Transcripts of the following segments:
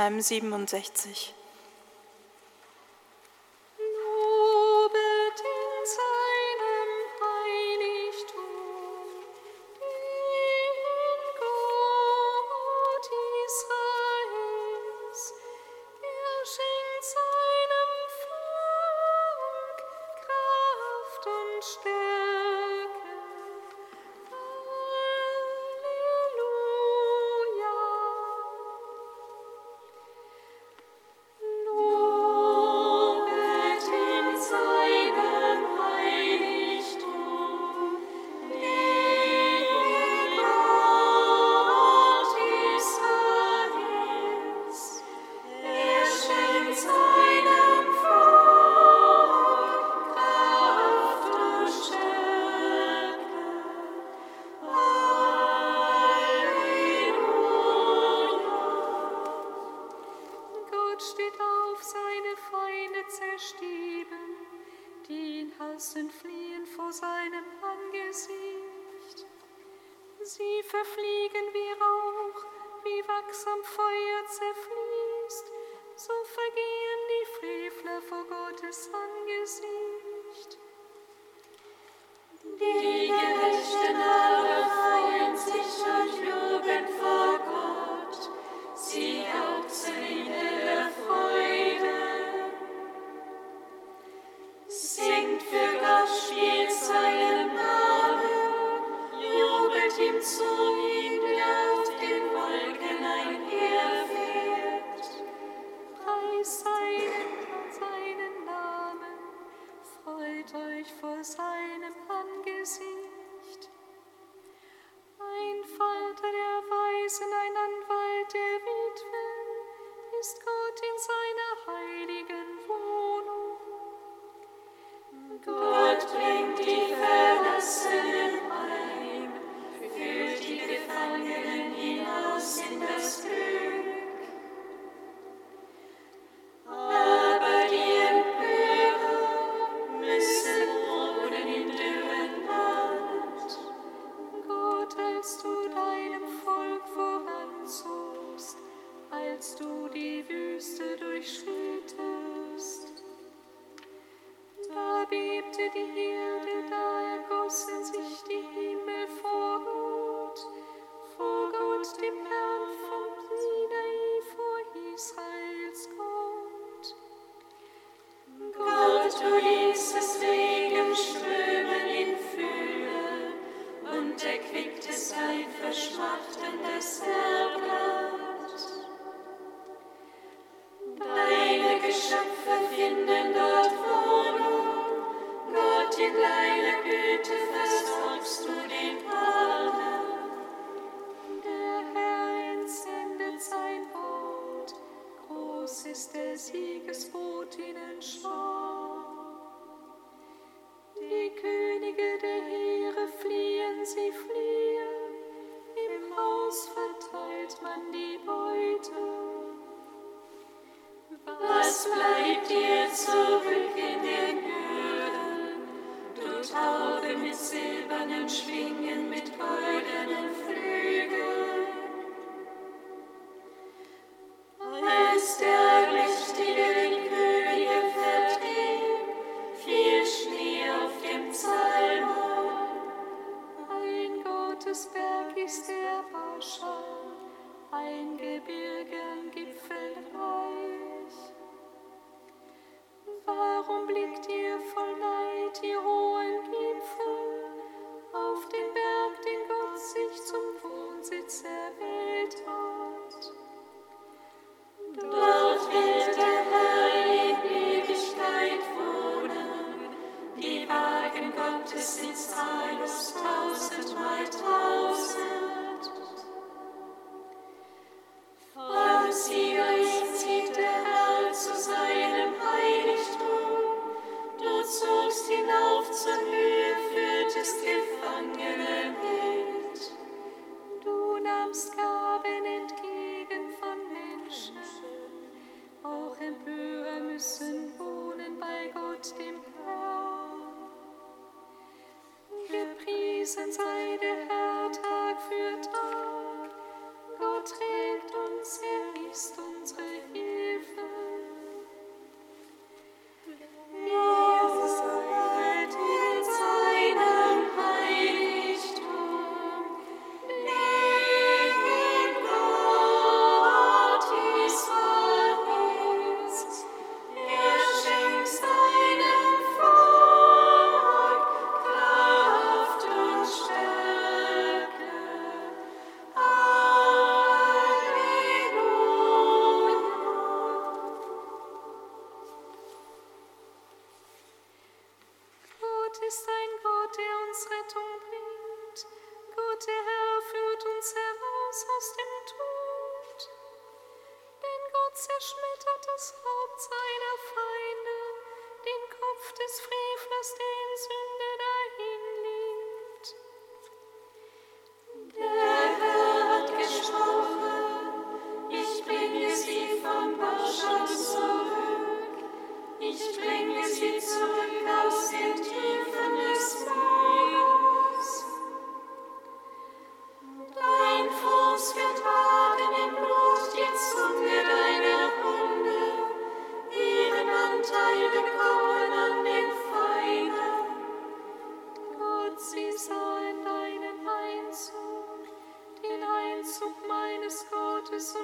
Psalm 67.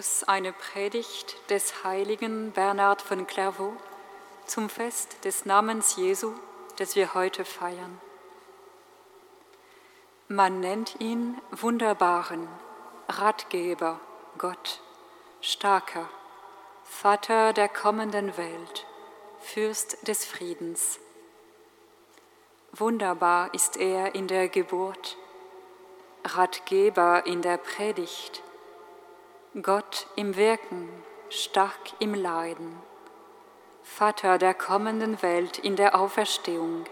aus einer Predigt des heiligen Bernhard von Clairvaux zum Fest des Namens Jesu, das wir heute feiern. Man nennt ihn wunderbaren Ratgeber, Gott, starker, Vater der kommenden Welt, Fürst des Friedens. Wunderbar ist er in der Geburt, Ratgeber in der Predigt, Gott im Wirken, stark im Leiden, Vater der kommenden Welt in der Auferstehung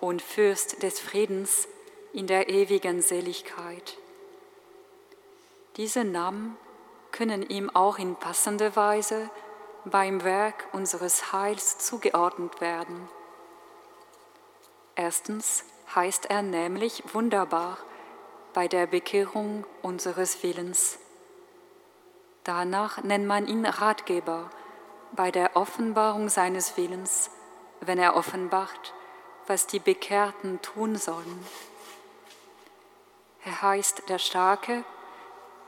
und Fürst des Friedens in der ewigen Seligkeit. Diese Namen können ihm auch in passender Weise beim Werk unseres Heils zugeordnet werden. Erstens heißt er nämlich wunderbar bei der Bekehrung unseres Willens. Danach nennt man ihn Ratgeber bei der Offenbarung seines Willens, wenn er offenbart, was die Bekehrten tun sollen. Er heißt der Starke,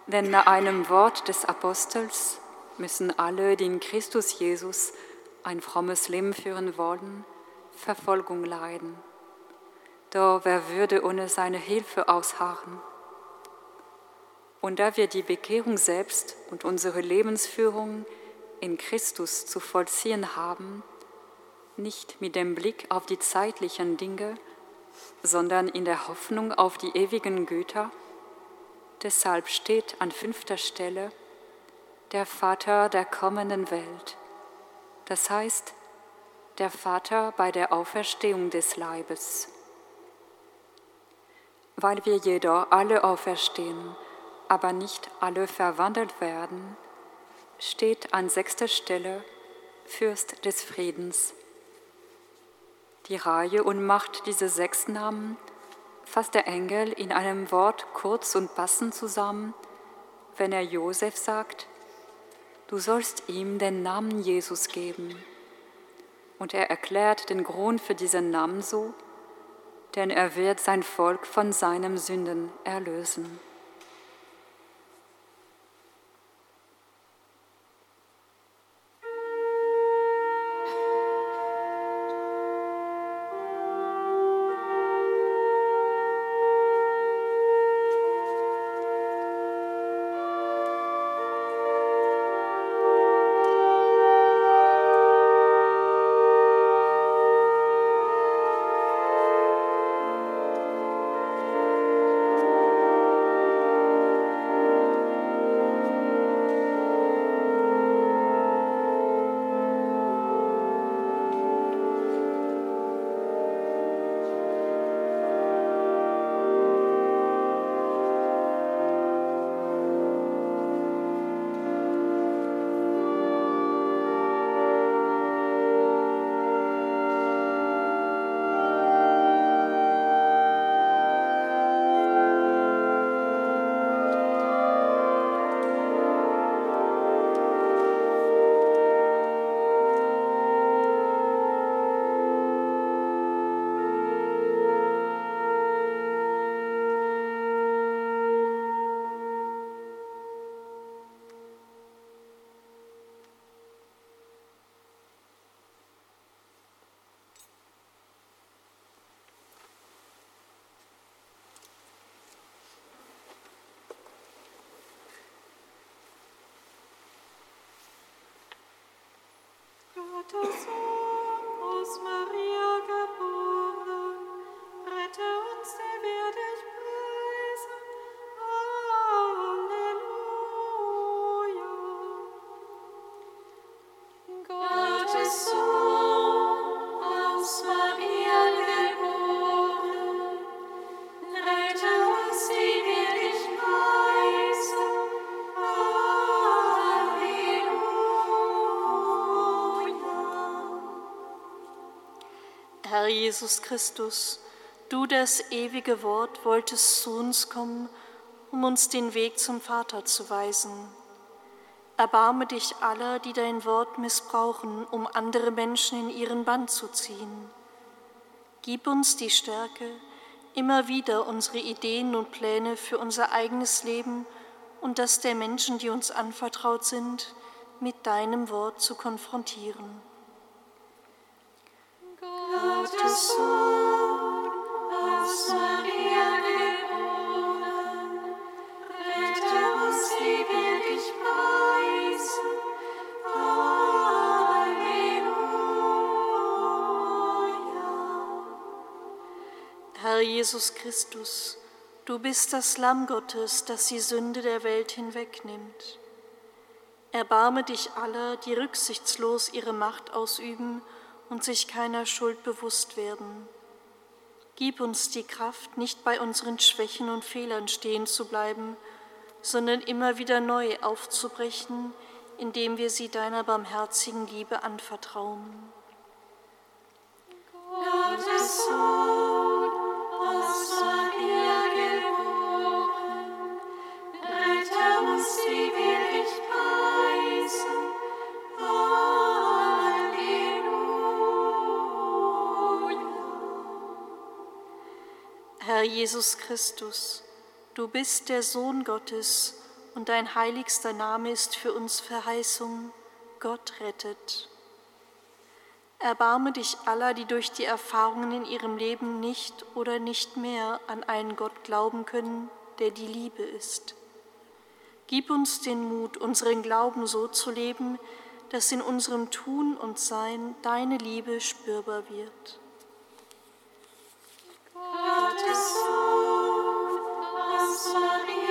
denn nach einem Wort des Apostels müssen alle, die in Christus Jesus ein frommes Leben führen wollen, Verfolgung leiden. Doch wer würde ohne seine Hilfe ausharren? Und da wir die Bekehrung selbst und unsere Lebensführung in Christus zu vollziehen haben, nicht mit dem Blick auf die zeitlichen Dinge, sondern in der Hoffnung auf die ewigen Güter. Deshalb steht an fünfter Stelle der Vater der kommenden Welt, das heißt der Vater bei der Auferstehung des Leibes. Weil wir jedoch alle auferstehen, aber nicht alle verwandelt werden, steht an sechster Stelle Fürst des Friedens. Die Reihe und Macht dieser sechs Namen fasst der Engel in einem Wort kurz und passend zusammen, wenn er Josef sagt, du sollst ihm den Namen Jesus geben. Und er erklärt den Grund für diesen Namen so, denn er wird sein Volk von seinen Sünden erlösen. Gottes Sohn aus Maria Jesus Christus, du das ewige Wort wolltest zu uns kommen, um uns den Weg zum Vater zu weisen. Erbarme dich aller, die dein Wort missbrauchen, um andere Menschen in ihren Bann zu ziehen. Gib uns die Stärke, immer wieder unsere Ideen und Pläne für unser eigenes Leben und das der Menschen, die uns anvertraut sind, mit deinem Wort zu konfrontieren. Gottes Sohn, aus Maria geboren, rette uns, die wir dich preisen. Halleluja. Herr Jesus Christus, du bist das Lamm Gottes, das die Sünde der Welt hinwegnimmt. Erbarme dich aller, die rücksichtslos ihre Macht ausüben und sich keiner Schuld bewusst werden. Gib uns die Kraft, nicht bei unseren Schwächen und Fehlern stehen zu bleiben, sondern immer wieder neu aufzubrechen, indem wir sie deiner barmherzigen Liebe anvertrauen. Gottes Sohn, Herr Jesus Christus, du bist der Sohn Gottes und dein heiligster Name ist für uns Verheißung, Gott rettet. Erbarme dich aller, die durch die Erfahrungen in ihrem Leben nicht oder nicht mehr an einen Gott glauben können, der die Liebe ist. Gib uns den Mut, unseren Glauben so zu leben, dass in unserem Tun und Sein deine Liebe spürbar wird. Gottes Sohn, aus Maria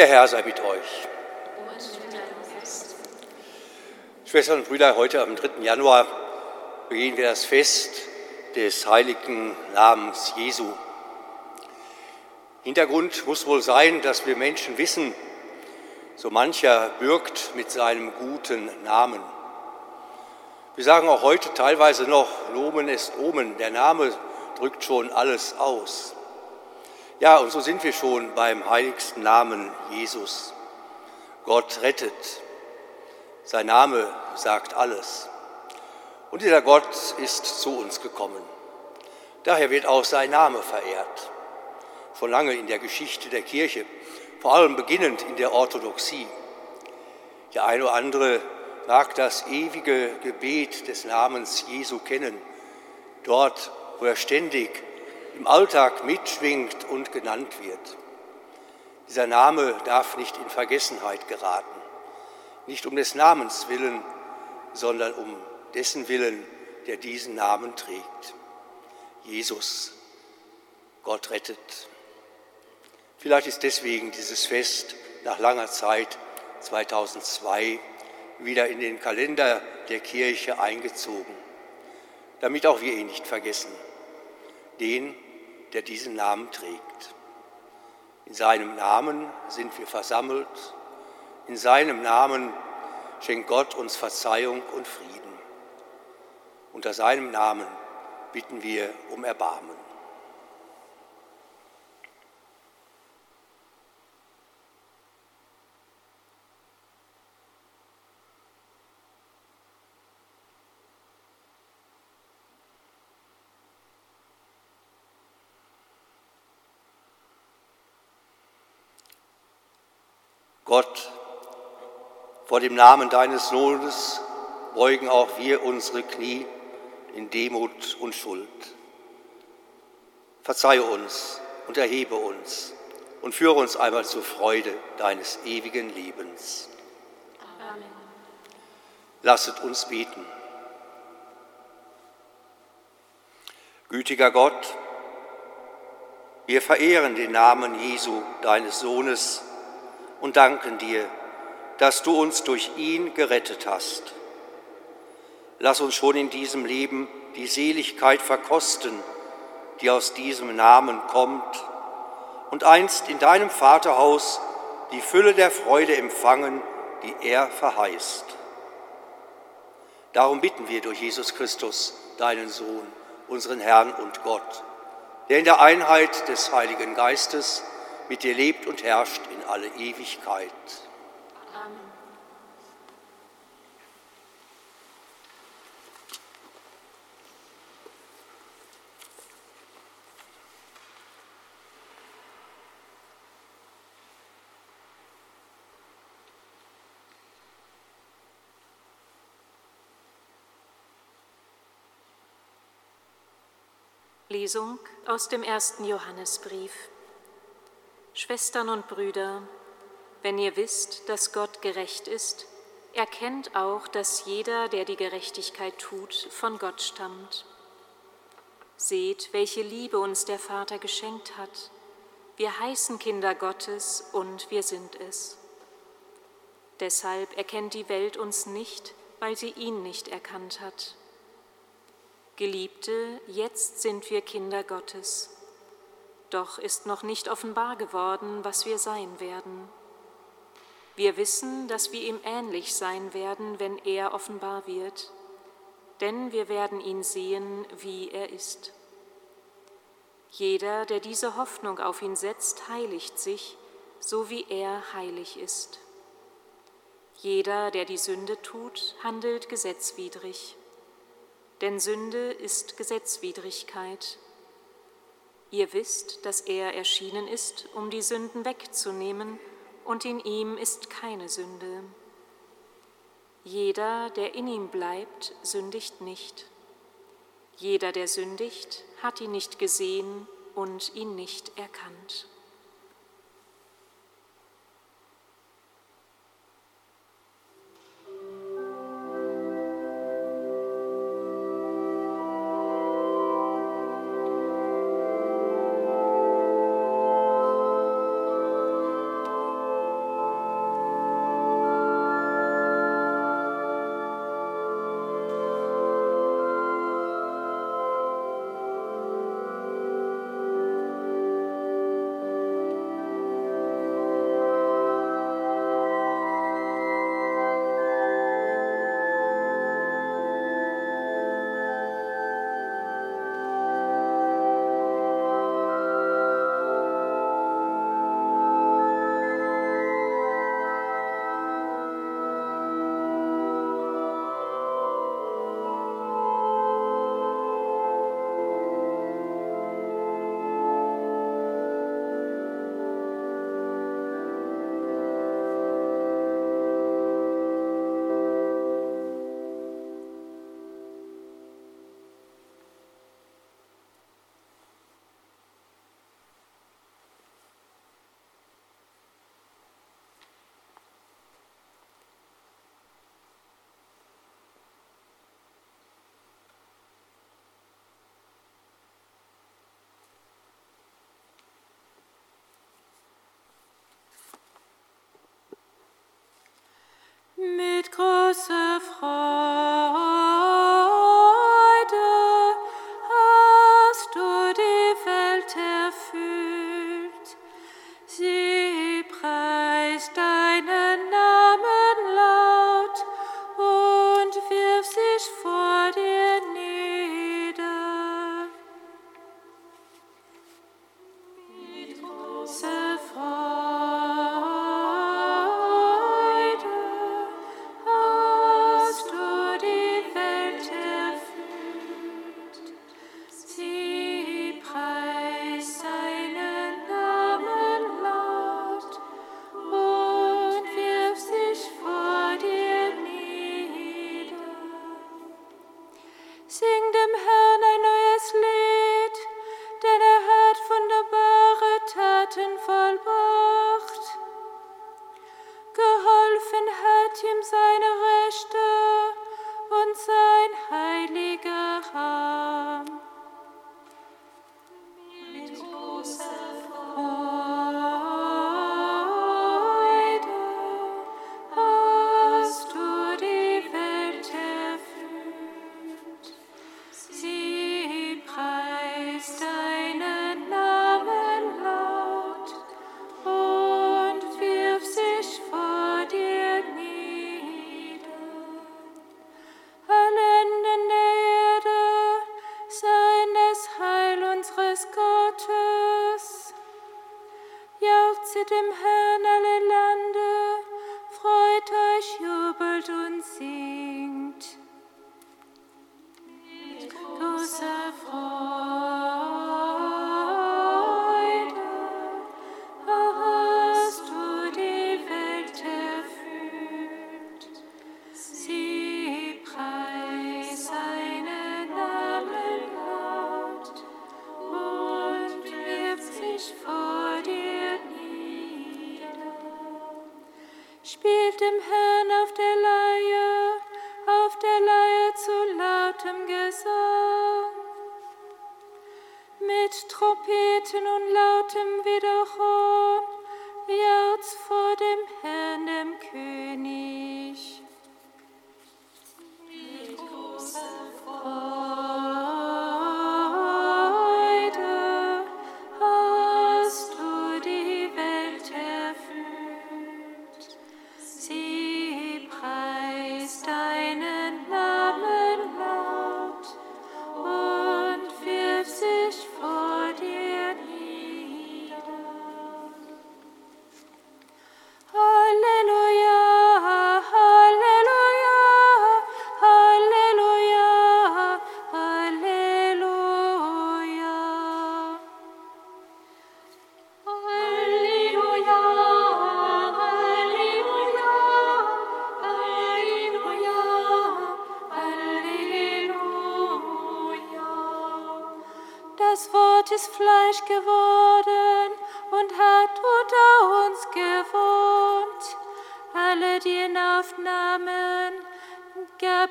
Der Herr sei mit euch. Schwestern und Brüder, heute am 3. Januar begehen wir das Fest des heiligen Namens Jesu. Hintergrund muss wohl sein, dass wir Menschen wissen, so mancher bürgt mit seinem guten Namen. Wir sagen auch heute teilweise noch, Nomen ist Omen, der Name drückt schon alles aus. Ja, und so sind wir schon beim heiligsten Namen Jesus. Gott rettet. Sein Name sagt alles. Und dieser Gott ist zu uns gekommen. Daher wird auch sein Name verehrt. Schon lange in der Geschichte der Kirche, vor allem beginnend in der Orthodoxie. Der eine oder andere mag das ewige Gebet des Namens Jesu kennen, dort, wo er ständig im Alltag mitschwingt und genannt wird. Dieser Name darf nicht in Vergessenheit geraten, nicht um des Namens willen, sondern um dessen Willen, der diesen Namen trägt. Jesus, Gott rettet. Vielleicht ist deswegen dieses Fest nach langer Zeit 2002 wieder in den Kalender der Kirche eingezogen, damit auch wir ihn nicht vergessen, den, der diesen Namen trägt. In seinem Namen sind wir versammelt. In seinem Namen schenkt Gott uns Verzeihung und Frieden. Unter seinem Namen bitten wir um Erbarmen. Gott, vor dem Namen deines Sohnes beugen auch wir unsere Knie in Demut und Schuld. Verzeihe uns und erhebe uns und führe uns einmal zur Freude deines ewigen Lebens. Amen. Lasset uns beten. Gütiger Gott, wir verehren den Namen Jesu, deines Sohnes, und danken dir, dass du uns durch ihn gerettet hast. Lass uns schon in diesem Leben die Seligkeit verkosten, die aus diesem Namen kommt, und einst in deinem Vaterhaus die Fülle der Freude empfangen, die er verheißt. Darum bitten wir durch Jesus Christus, deinen Sohn, unseren Herrn und Gott, der in der Einheit des Heiligen Geistes mit dir lebt und herrscht in alle Ewigkeit. Lesung aus dem ersten Johannesbrief. Schwestern und Brüder, wenn ihr wisst, dass Gott gerecht ist, erkennt auch, dass jeder, der die Gerechtigkeit tut, von Gott stammt. Seht, welche Liebe uns der Vater geschenkt hat. Wir heißen Kinder Gottes und wir sind es. Deshalb erkennt die Welt uns nicht, weil sie ihn nicht erkannt hat. Geliebte, jetzt sind wir Kinder Gottes Doch ist noch nicht offenbar geworden, was wir sein werden. Wir wissen, dass wir ihm ähnlich sein werden, wenn er offenbar wird, denn wir werden ihn sehen, wie er ist. Jeder, der diese Hoffnung auf ihn setzt, heiligt sich, so wie er heilig ist. Jeder, der die Sünde tut, handelt gesetzwidrig, denn Sünde ist Gesetzwidrigkeit. Ihr wisst, dass er erschienen ist, um die Sünden wegzunehmen, und in ihm ist keine Sünde. Jeder, der in ihm bleibt, sündigt nicht. Jeder, der sündigt, hat ihn nicht gesehen und ihn nicht erkannt.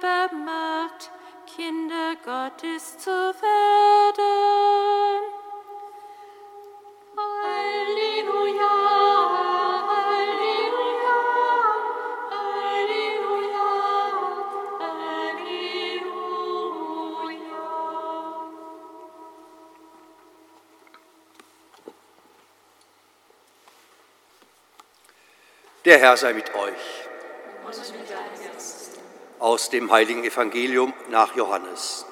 Gab er Macht, Kinder Gottes zu werden. Der Herr sei mit euch. Aus dem heiligen Evangelium nach Johannes.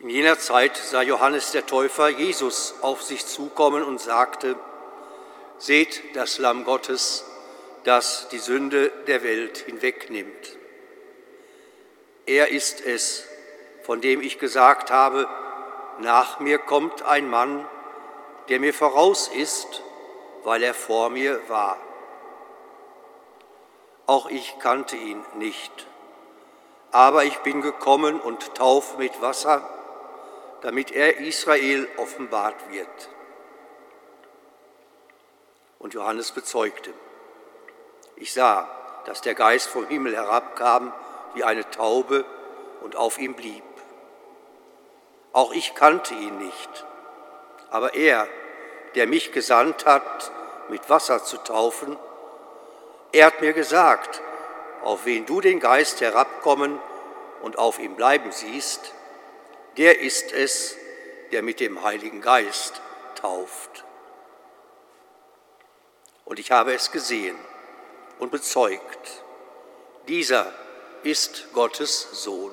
In jener Zeit sah Johannes der Täufer Jesus auf sich zukommen und sagte, Seht das Lamm Gottes, das die Sünde der Welt hinwegnimmt. Er ist es, von dem ich gesagt habe, nach mir kommt ein Mann, der mir voraus ist, weil er vor mir war. Auch ich kannte ihn nicht, aber ich bin gekommen und tauf mit Wasser, damit er Israel offenbart wird. Und Johannes bezeugte, ich sah, dass der Geist vom Himmel herabkam wie eine Taube und auf ihm blieb. Auch ich kannte ihn nicht aber er, der mich gesandt hat, mit Wasser zu taufen, er hat mir gesagt, auf wen du den Geist herabkommen und auf ihm bleiben siehst, der ist es, der mit dem Heiligen Geist tauft. Und ich habe es gesehen und bezeugt, dieser ist Gottes Sohn.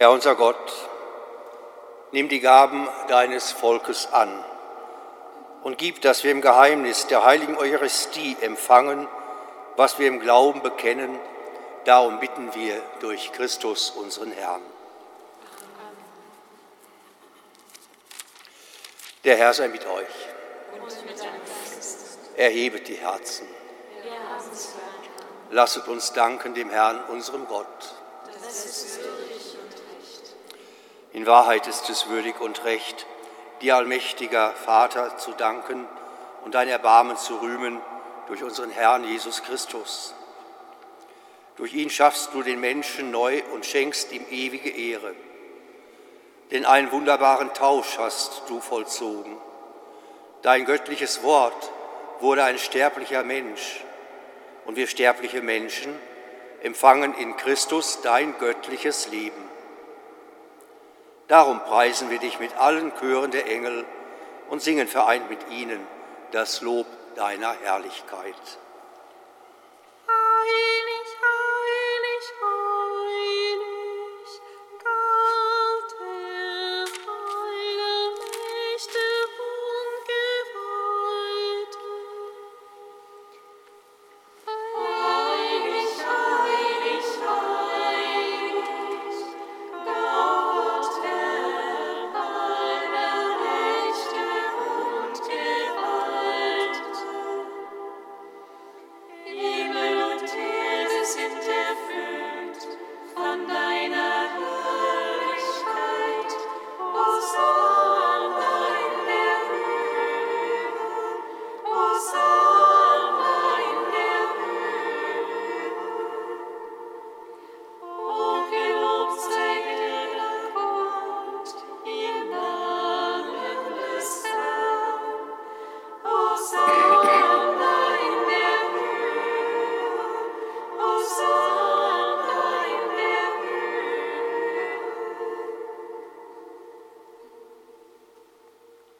Herr unser Gott, nimm die Gaben deines Volkes an und gib, dass wir im Geheimnis der heiligen Eucharistie empfangen, was wir im Glauben bekennen. Darum bitten wir durch Christus, unseren Herrn. Der Herr sei mit euch. Erhebet die Herzen. Lasset uns danken dem Herrn, unserem Gott. In Wahrheit ist es würdig und recht, dir, allmächtiger Vater, zu danken und dein Erbarmen zu rühmen durch unseren Herrn Jesus Christus. Durch ihn schaffst du den Menschen neu und schenkst ihm ewige Ehre. Denn einen wunderbaren Tausch hast du vollzogen. Dein göttliches Wort wurde ein sterblicher Mensch und wir sterbliche Menschen empfangen in Christus dein göttliches Leben. Darum preisen wir dich mit allen Chören der Engel und singen vereint mit ihnen das Lob deiner Herrlichkeit.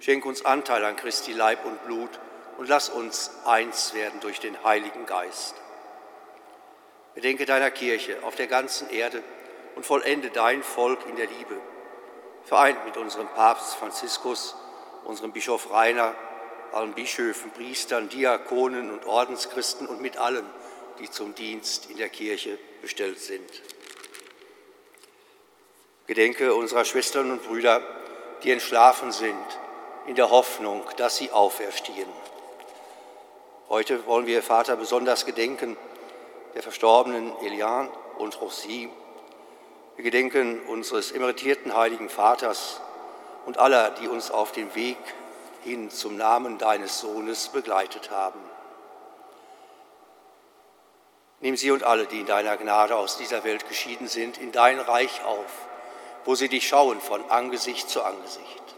Schenk uns Anteil an Christi Leib und Blut und lass uns eins werden durch den Heiligen Geist. Bedenke deiner Kirche auf der ganzen Erde und vollende dein Volk in der Liebe, vereint mit unserem Papst Franziskus, unserem Bischof Rainer, allen Bischöfen, Priestern, Diakonen und Ordenschristen und mit allen, die zum Dienst in der Kirche bestellt sind. Gedenke unserer Schwestern und Brüder, die entschlafen sind in der Hoffnung, dass sie auferstehen. Heute wollen wir, Vater, besonders gedenken der verstorbenen Elian und Rossi. Wir gedenken unseres emeritierten Heiligen Vaters und aller, die uns auf dem Weg hin zum Namen deines Sohnes begleitet haben. Nimm sie und alle, die in deiner Gnade aus dieser Welt geschieden sind, in dein Reich auf, wo sie dich schauen von Angesicht zu Angesicht.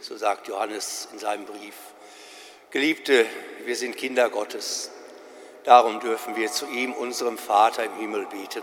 so sagt Johannes in seinem Brief. Geliebte, wir sind Kinder Gottes. Darum dürfen wir zu ihm, unserem Vater im Himmel, beten.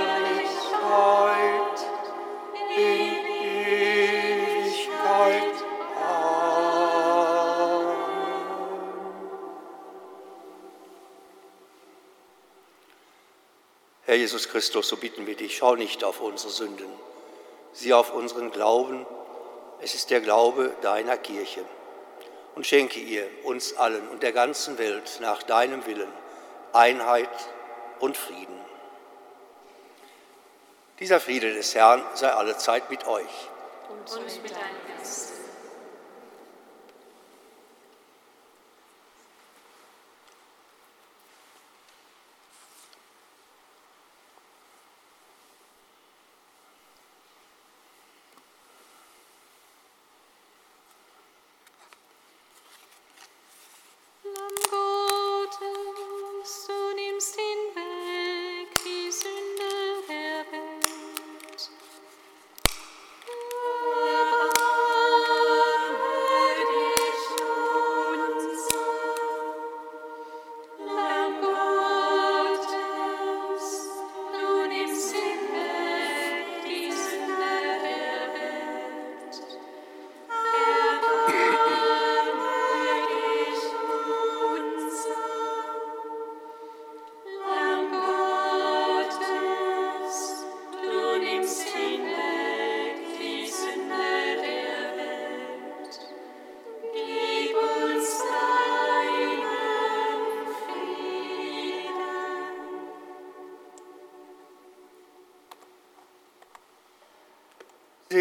Jesus Christus, so bitten wir dich, schau nicht auf unsere Sünden, sieh auf unseren Glauben. Es ist der Glaube deiner Kirche. Und schenke ihr, uns allen und der ganzen Welt nach deinem Willen Einheit und Frieden. Dieser Friede des Herrn sei allezeit mit euch. Und mit deinem Geist.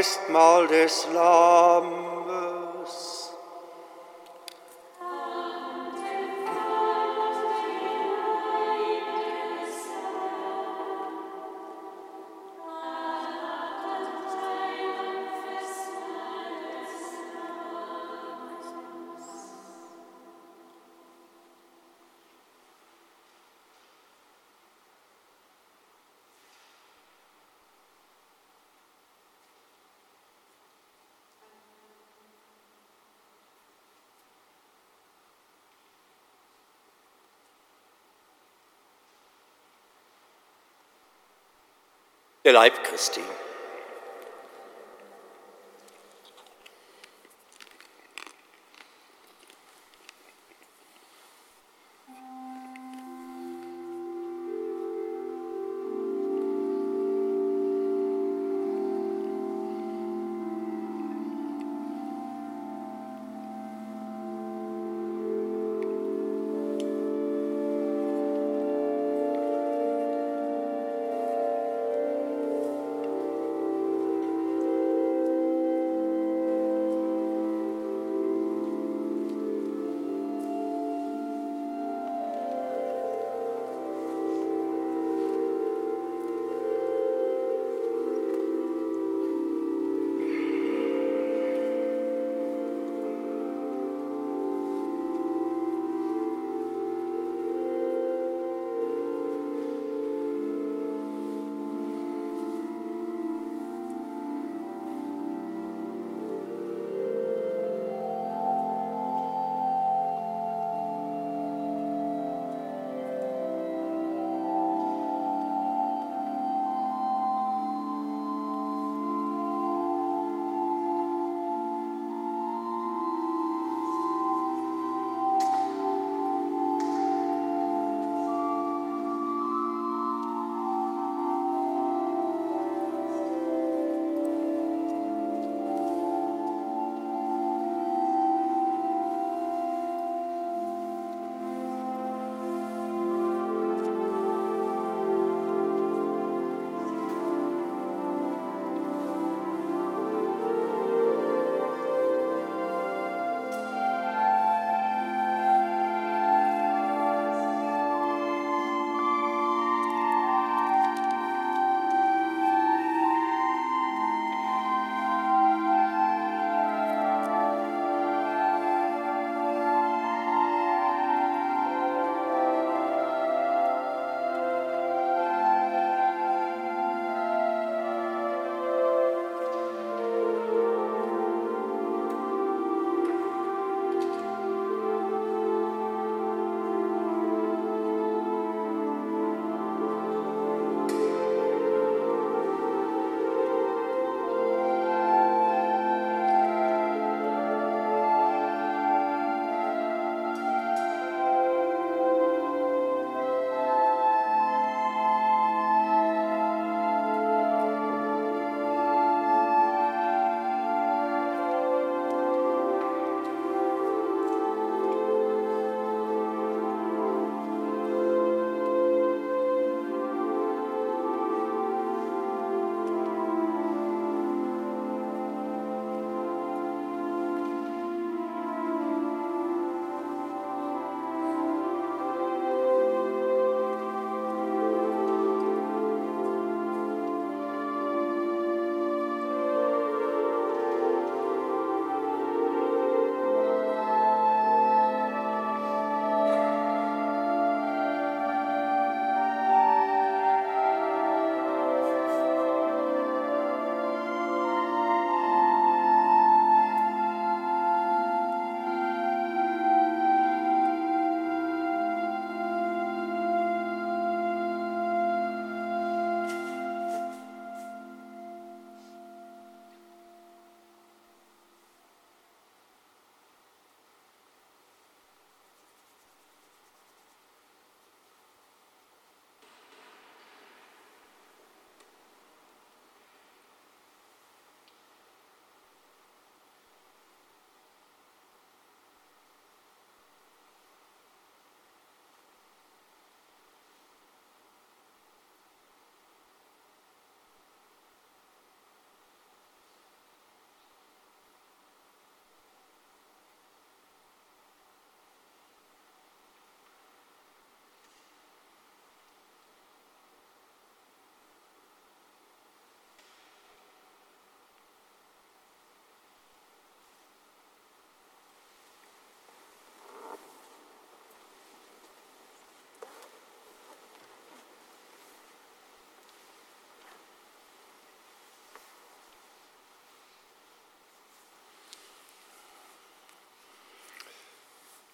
Festmahl des der Leib Christi.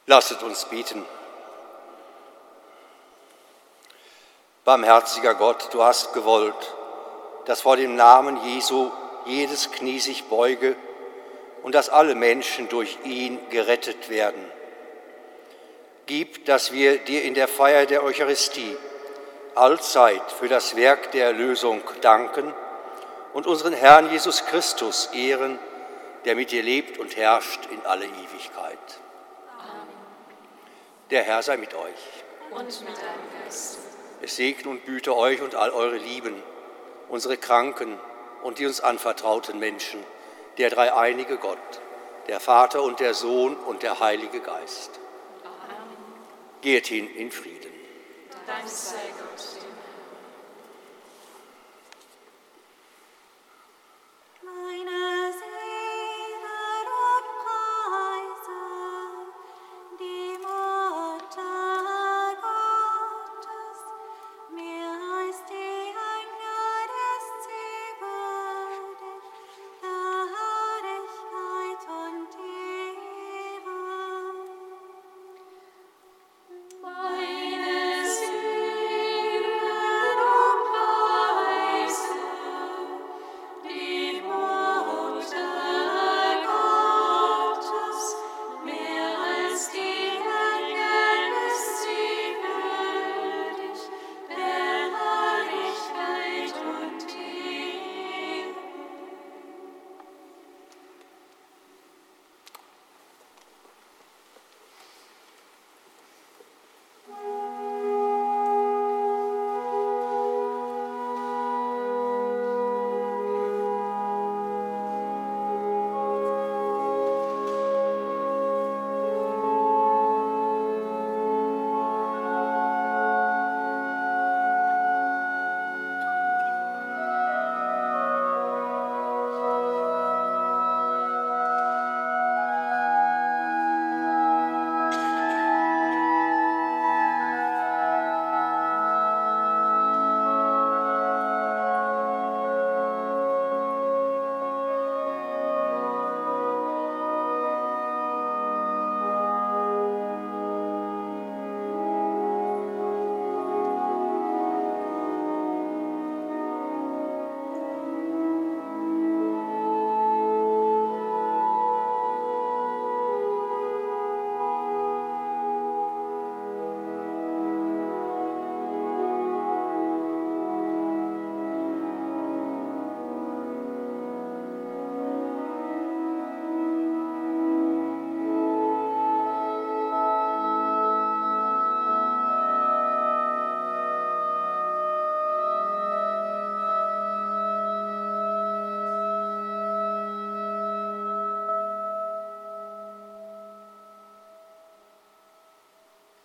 Lasset uns beten. Barmherziger Gott, du hast gewollt, dass vor dem Namen Jesu jedes Knie sich beuge und dass alle Menschen durch ihn gerettet werden. Gib, dass wir dir in der Feier der Eucharistie allzeit für das Werk der Erlösung danken und unseren Herrn Jesus Christus ehren, der mit dir lebt und herrscht in alle Ewigkeit. Der Herr sei mit euch. Und mit deinem Geist. Es segne und büte euch und all eure Lieben, unsere Kranken und die uns anvertrauten Menschen, der dreieinige Gott, der Vater und der Sohn und der Heilige Geist. Amen. Geht hin in Frieden. Dank sei Gott.